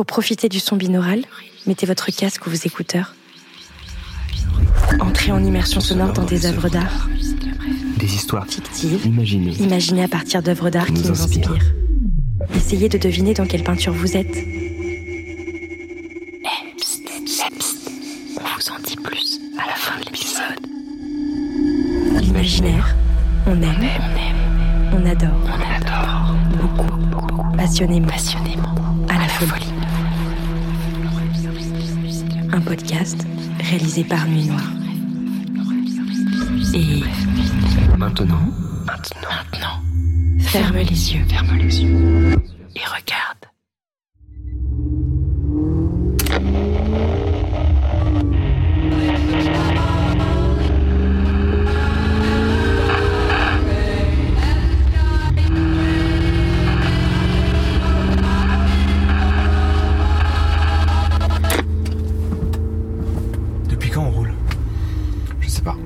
Pour profiter du son binaural, mettez votre casque ou vos écouteurs. Entrez en immersion sonore dans des œuvres d'art. Des histoires fictives, imaginées. Imaginées à partir d'œuvres d'art qui nous, inspirent. Essayez de deviner dans quelle peinture vous êtes. On vous en dit plus à la fin de l'épisode. L'imaginaire, on aime, on aime, on adore, on adore, beaucoup, beaucoup, passionnément, passionnément, à la folie. Un podcast réalisé par Nuit Noire. Et Maintenant, maintenant, maintenant, ferme les yeux. ferme les yeux sais pas.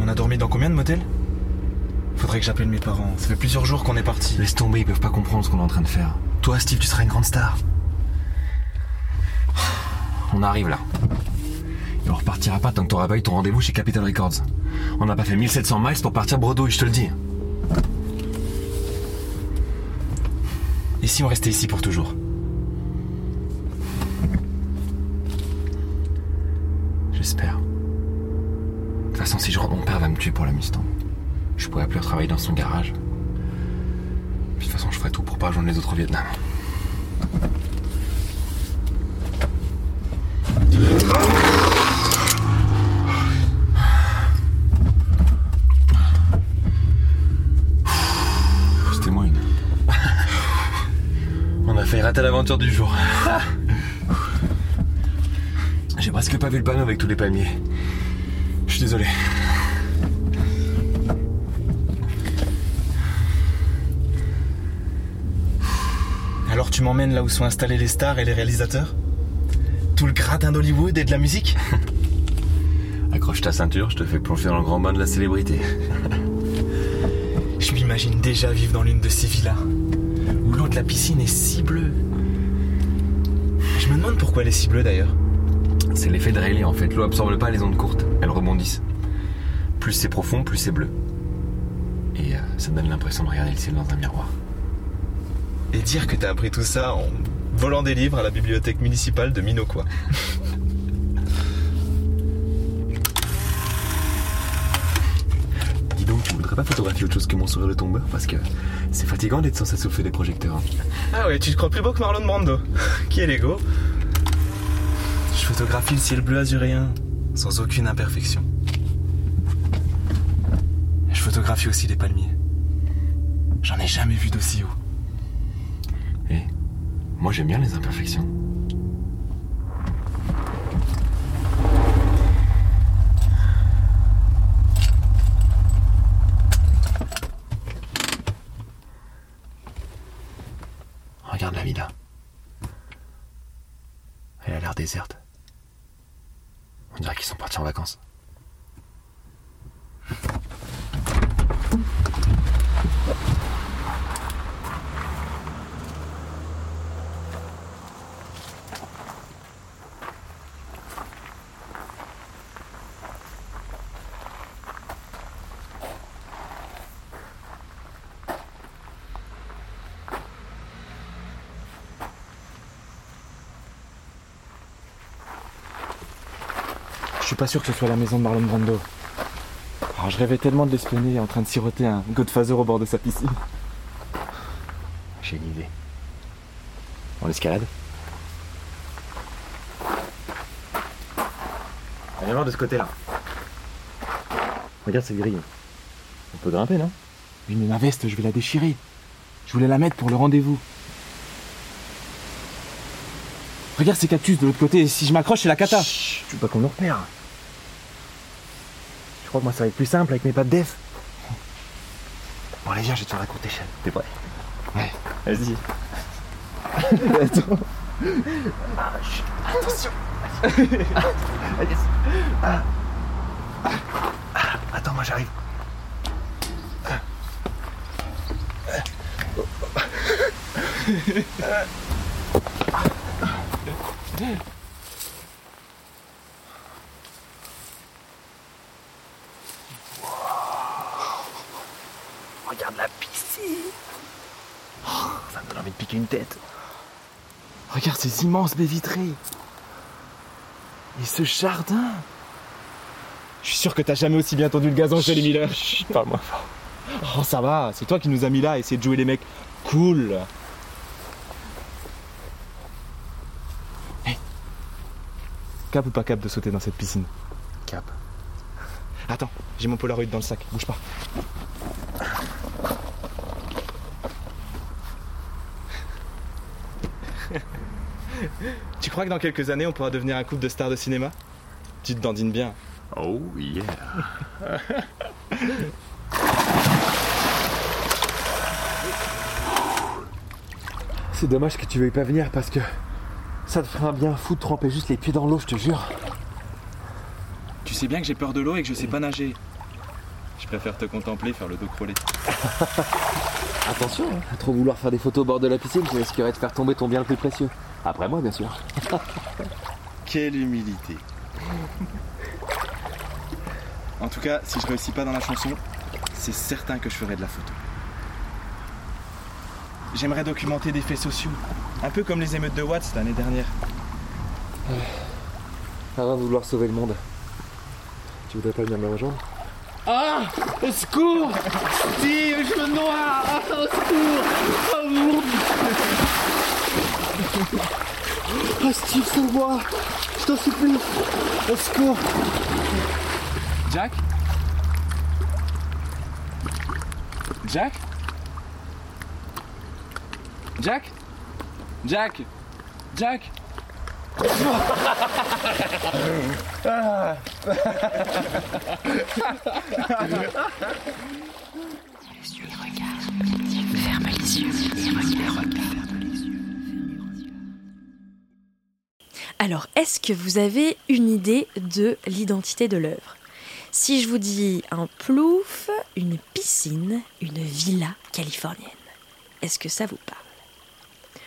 On a dormi dans combien de motels? Faudrait que j'appelle mes parents. Ça fait plusieurs jours qu'on est parti. Laisse tomber, ils peuvent pas comprendre ce qu'on est en train de faire. Toi, Steve, tu seras une grande star. On arrive là. Et on repartira pas tant que t'auras pas eu ton rendez-vous chez Capital Records. On n'a pas fait 1700 miles pour partir bredouille, je te le dis. Et si on restait ici pour toujours? Si je rentre, mon père va me tuer pour la Mustang. Je pourrais plus travailler dans son garage. Puis de toute façon, je ferai tout pour pas rejoindre les autres au Vietnam. C'était moi une. On a failli rater l'aventure du jour. J'ai presque pas vu le panneau avec tous les palmiers. Je suis désolé. Alors tu m'emmènes là où sont installés les stars et les réalisateurs? Tout le gratin d'Hollywood et de la musique? Accroche ta ceinture, je te fais plonger dans le grand bain de la célébrité. Je m'imagine déjà vivre dans l'une de ces villas. Où l'eau de la piscine est si bleue. Je me demande pourquoi elle est si bleue d'ailleurs. C'est l'effet de Rayleigh en fait. L'eau absorbe pas les ondes courtes, elles rebondissent. Plus c'est profond, plus c'est bleu. Et euh, ça donne l'impression de regarder le ciel dans un miroir. Et dire que t'as appris tout ça en volant des livres à la bibliothèque municipale de Minoquois. Dis donc, tu voudrais pas photographier autre chose que mon sourire de tombeur? Parce que c'est fatigant d'être censé souffler des projecteurs. hein. Ah ouais, tu te crois plus beau que Marlon Brando. Qui est l'ego? Photographie le ciel bleu azuréen, sans aucune imperfection. Je photographie aussi les palmiers. J'en ai jamais vu d'aussi haut. Et moi j'aime bien les imperfections. Regarde la villa. Elle a l'air déserte. Sont partis en vacances. Pas sûr que ce soit la maison de Marlon Brando. Alors je rêvais tellement de l'espionner en train de siroter un Godfather au bord de sa piscine. J'ai une idée. On escalade Viens voir de ce côté-là. Regarde cette grille. On peut grimper, non? Oui mais ma veste, je vais la déchirer. Je voulais la mettre pour le rendez-vous. Regarde ces cactus de l'autre côté, si je m'accroche, c'est la cata. Chut, tu veux pas qu'on nous repère? Je crois que moi ça va être plus simple avec mes pattes def. Bon allez viens, je vais te faire raconter chaîne. T'es prêt Ouais. Vas-y. Attends. Ah, chut, attention Allez. Ah. Ah, Attends, moi j'arrive. Ah. Regarde la piscine Oh, Ça me donne envie de piquer une tête. Regarde ces immenses baies vitrées. Et ce jardin. Je suis sûr que t'as jamais aussi bien tendu le gazon chez les Miller. Parle-moi fort. Oh, ça va, c'est toi qui nous as mis là à essayer de jouer les mecs cool. Hey. Cap ou pas cap de sauter dans cette piscine? Cap. Attends, j'ai mon Polaroid dans le sac, bouge pas. tu crois que dans quelques années on pourra devenir un couple de stars de cinéma? Tu te dandines bien. Oh yeah. C'est dommage que tu veuilles pas venir parce que ça te ferait un bien fou de tremper juste les pieds dans l'eau, je te jure. Tu sais bien que j'ai peur de l'eau et que je sais pas nager. Je préfère te contempler faire le dos crawlé. Attention, hein, à trop vouloir faire des photos au bord de la piscine, tu risquerais de faire tomber ton bien le plus précieux. Après moi, bien sûr. Quelle humilité. En tout cas, si je réussis pas dans la chanson, c'est certain que je ferai de la photo. J'aimerais documenter des faits sociaux, un peu comme les émeutes de Watts l'année dernière. Avant de vouloir sauver le monde. Tu voudrais pas venir me rejoindre? Ah Au secours Steve, je me noie ah, Au secours Oh mon Ah Steve, sauve-moi Je t'en supplie Au secours Jack? Jack? Jack? Jack? Jack? Les yeux, regarde. Ferme les yeux Alors, est-ce que vous avez une idée de l'identité de l'œuvre? Si je vous dis un plouf, une piscine, une villa californienne, est-ce que ça vous parle?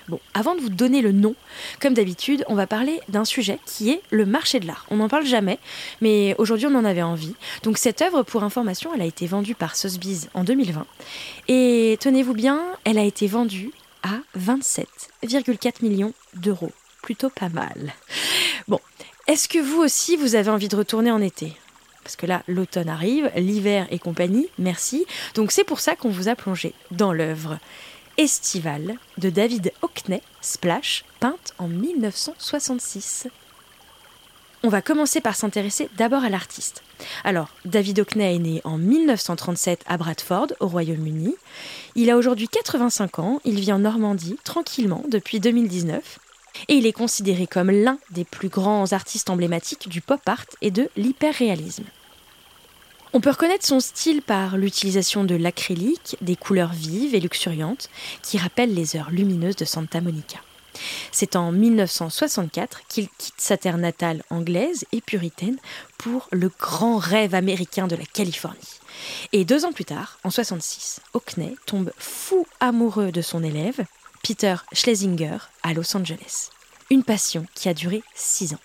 Bon, avant de vous donner le nom, comme d'habitude, on va parler d'un sujet qui est le marché de l'art. On n'en parle jamais, mais aujourd'hui on en avait envie. Donc cette œuvre, pour information, elle a été vendue par Sotheby's en 2020. Et tenez-vous bien, elle a été vendue à 27,4 millions d'euros. Plutôt pas mal. Bon, est-ce que vous aussi, vous avez envie de retourner en été? Parce que là, l'automne arrive, l'hiver et compagnie, merci. Donc c'est pour ça qu'on vous a plongé dans l'œuvre estivale de David Hockney, Splash, peinte en 1966. On va commencer par s'intéresser d'abord à l'artiste. Alors, David Hockney est né en 1937 à Bradford, au Royaume-Uni. Il a aujourd'hui 85 ans, il vit en Normandie tranquillement depuis 2019. Et il est considéré comme l'un des plus grands artistes emblématiques du pop art et de l'hyperréalisme. On peut reconnaître son style par l'utilisation de l'acrylique, des couleurs vives et luxuriantes qui rappellent les heures lumineuses de Santa Monica. C'est en 1964 qu'il quitte sa terre natale anglaise et puritaine pour le grand rêve américain de la Californie. Et deux ans plus tard, en 66, Hockney tombe fou amoureux de son élève, Peter Schlesinger, à Los Angeles. Une passion qui a duré six ans.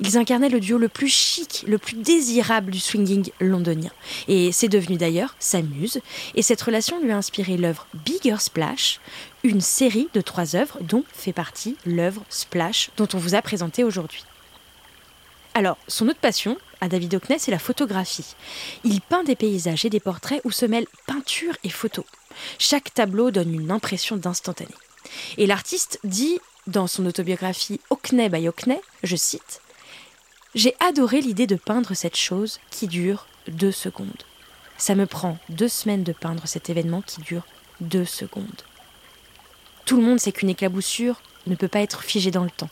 Ils incarnaient le duo le plus chic, le plus désirable du swinging londonien. Et c'est devenu d'ailleurs sa muse. Et cette relation lui a inspiré l'œuvre Bigger Splash, une série de trois œuvres dont fait partie l'œuvre Splash dont on vous a présenté aujourd'hui. Alors, son autre passion, à David Hockney, c'est la photographie. Il peint des paysages et des portraits où se mêlent peinture et photo. Chaque tableau donne une impression d'instantané. Et l'artiste dit dans son autobiographie Hockney by Hockney, je cite J'ai adoré l'idée de peindre cette chose qui dure deux secondes. Ça me prend deux semaines de peindre cet événement qui dure deux secondes. Tout le monde sait qu'une éclaboussure ne peut pas être figée dans le temps.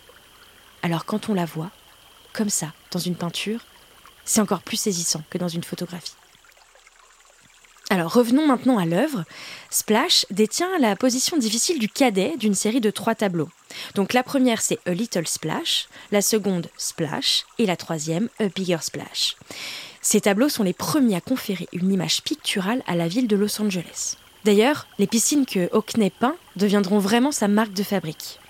Alors quand on la voit, comme ça, dans une peinture, c'est encore plus saisissant que dans une photographie. Alors revenons maintenant à l'œuvre. Splash détient la position difficile du cadet d'une série de trois tableaux. Donc la première c'est A Little Splash, la seconde Splash et la troisième A Bigger Splash. Ces tableaux sont les premiers à conférer une image picturale à la ville de Los Angeles. D'ailleurs, les piscines que Hockney peint deviendront vraiment sa marque de fabrique.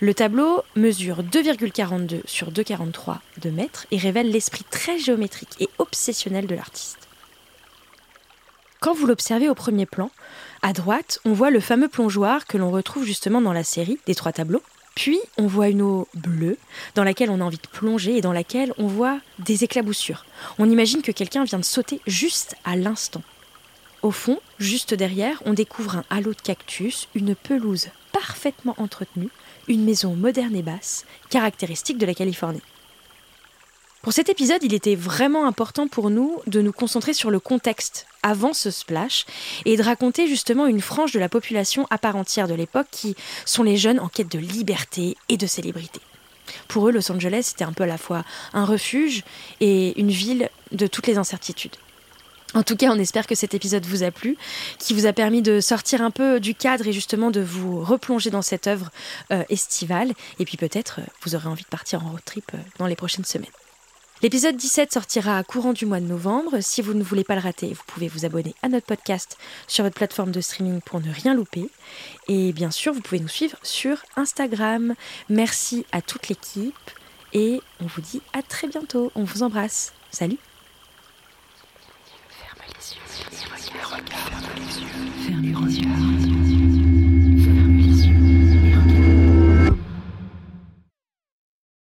Le tableau mesure 2,42 sur 2,43 de mètres et révèle l'esprit très géométrique et obsessionnel de l'artiste. Quand vous l'observez au premier plan, à droite, on voit le fameux plongeoir que l'on retrouve justement dans la série des trois tableaux. Puis, on voit une eau bleue dans laquelle on a envie de plonger et dans laquelle on voit des éclaboussures. On imagine que quelqu'un vient de sauter juste à l'instant. Au fond, juste derrière, on découvre un halo de cactus, une pelouse parfaitement entretenue, une maison moderne et basse, caractéristique de la Californie. Pour cet épisode, il était vraiment important pour nous de nous concentrer sur le contexte avant ce splash et de raconter justement une frange de la population à part entière de l'époque qui sont les jeunes en quête de liberté et de célébrité. Pour eux, Los Angeles c'était un peu à la fois un refuge et une ville de toutes les incertitudes. En tout cas, on espère que cet épisode vous a plu, qui vous a permis de sortir un peu du cadre et justement de vous replonger dans cette œuvre euh, estivale. Et puis peut-être euh, vous aurez envie de partir en road trip euh, dans les prochaines semaines. L'épisode 17 sortira à courant du mois de novembre. Si vous ne voulez pas le rater, vous pouvez vous abonner à notre podcast sur votre plateforme de streaming pour ne rien louper. Et bien sûr, vous pouvez nous suivre sur Instagram. Merci à toute l'équipe et on vous dit à très bientôt. On vous embrasse. Salut Ferme les yeux. Ferme les yeux.